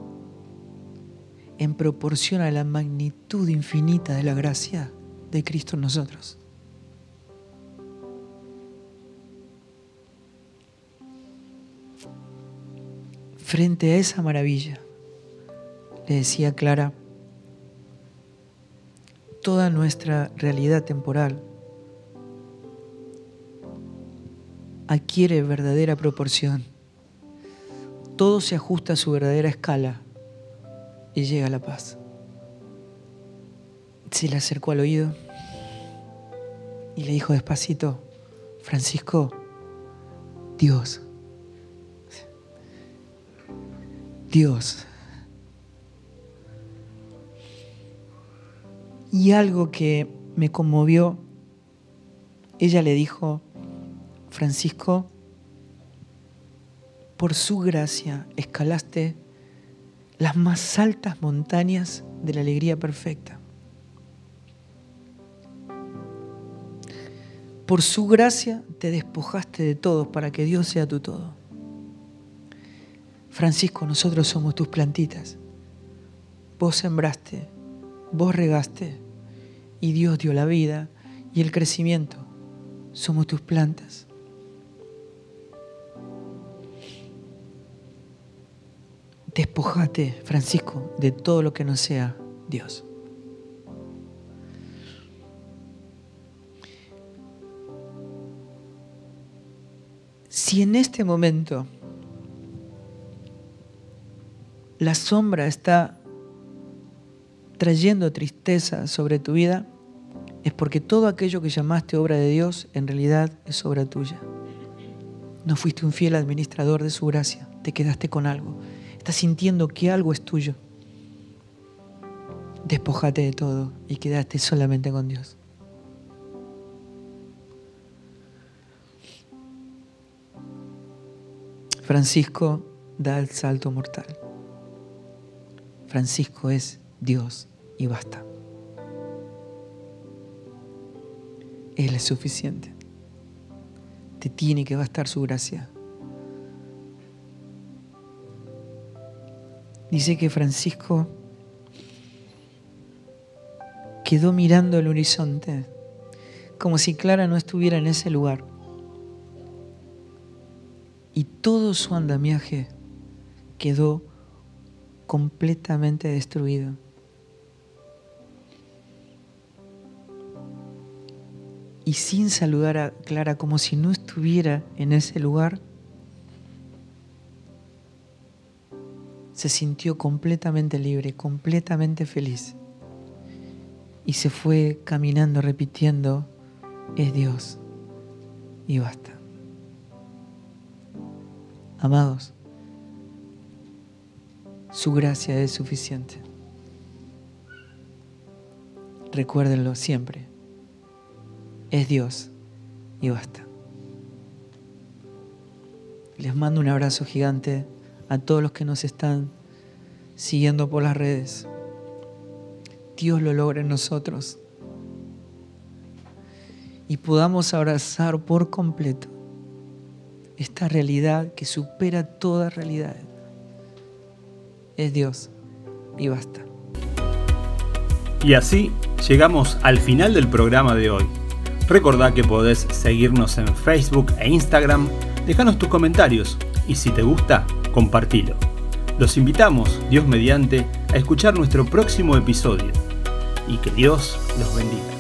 en proporción a la magnitud infinita de la gracia de Cristo en nosotros? Frente a esa maravilla, le decía Clara, toda nuestra realidad temporal adquiere verdadera proporción. Todo se ajusta a su verdadera escala y llega la paz. se le acercó al oído y le dijo despacito, Francisco, Dios, Dios. Y algo que me conmovió, ella le dijo, Francisco, por su gracia escalaste las más altas montañas de la alegría perfecta. Por su gracia te despojaste de todo para que Dios sea tu todo. Francisco, nosotros somos tus plantitas. Vos sembraste, vos regaste y Dios dio la vida y el crecimiento. Somos tus plantas. Despojate, Francisco, de todo lo que no sea Dios. Si en este momento la sombra está trayendo tristeza sobre tu vida, es porque todo aquello que llamaste obra de Dios en realidad es obra tuya. No fuiste un fiel administrador de su gracia, te quedaste con algo. Estás sintiendo que algo es tuyo. Despojate de todo y quedaste solamente con Dios. Francisco da el salto mortal. Francisco es Dios y basta. Él es suficiente. Te tiene que bastar su gracia. Dice que Francisco quedó mirando el horizonte, como si Clara no estuviera en ese lugar. Y todo su andamiaje quedó completamente destruido. Y sin saludar a Clara como si no estuviera en ese lugar, se sintió completamente libre, completamente feliz. Y se fue caminando repitiendo, es Dios. Y basta. Amados, su gracia es suficiente. Recuérdenlo siempre. Es Dios y basta. Les mando un abrazo gigante a todos los que nos están siguiendo por las redes. Dios lo logra en nosotros. Y podamos abrazar por completo esta realidad que supera toda realidad. Es Dios y basta. Y así llegamos al final del programa de hoy. Recordá que podés seguirnos en Facebook e Instagram, dejanos tus comentarios y si te gusta, compartilo. Los invitamos, Dios mediante, a escuchar nuestro próximo episodio y que Dios los bendiga.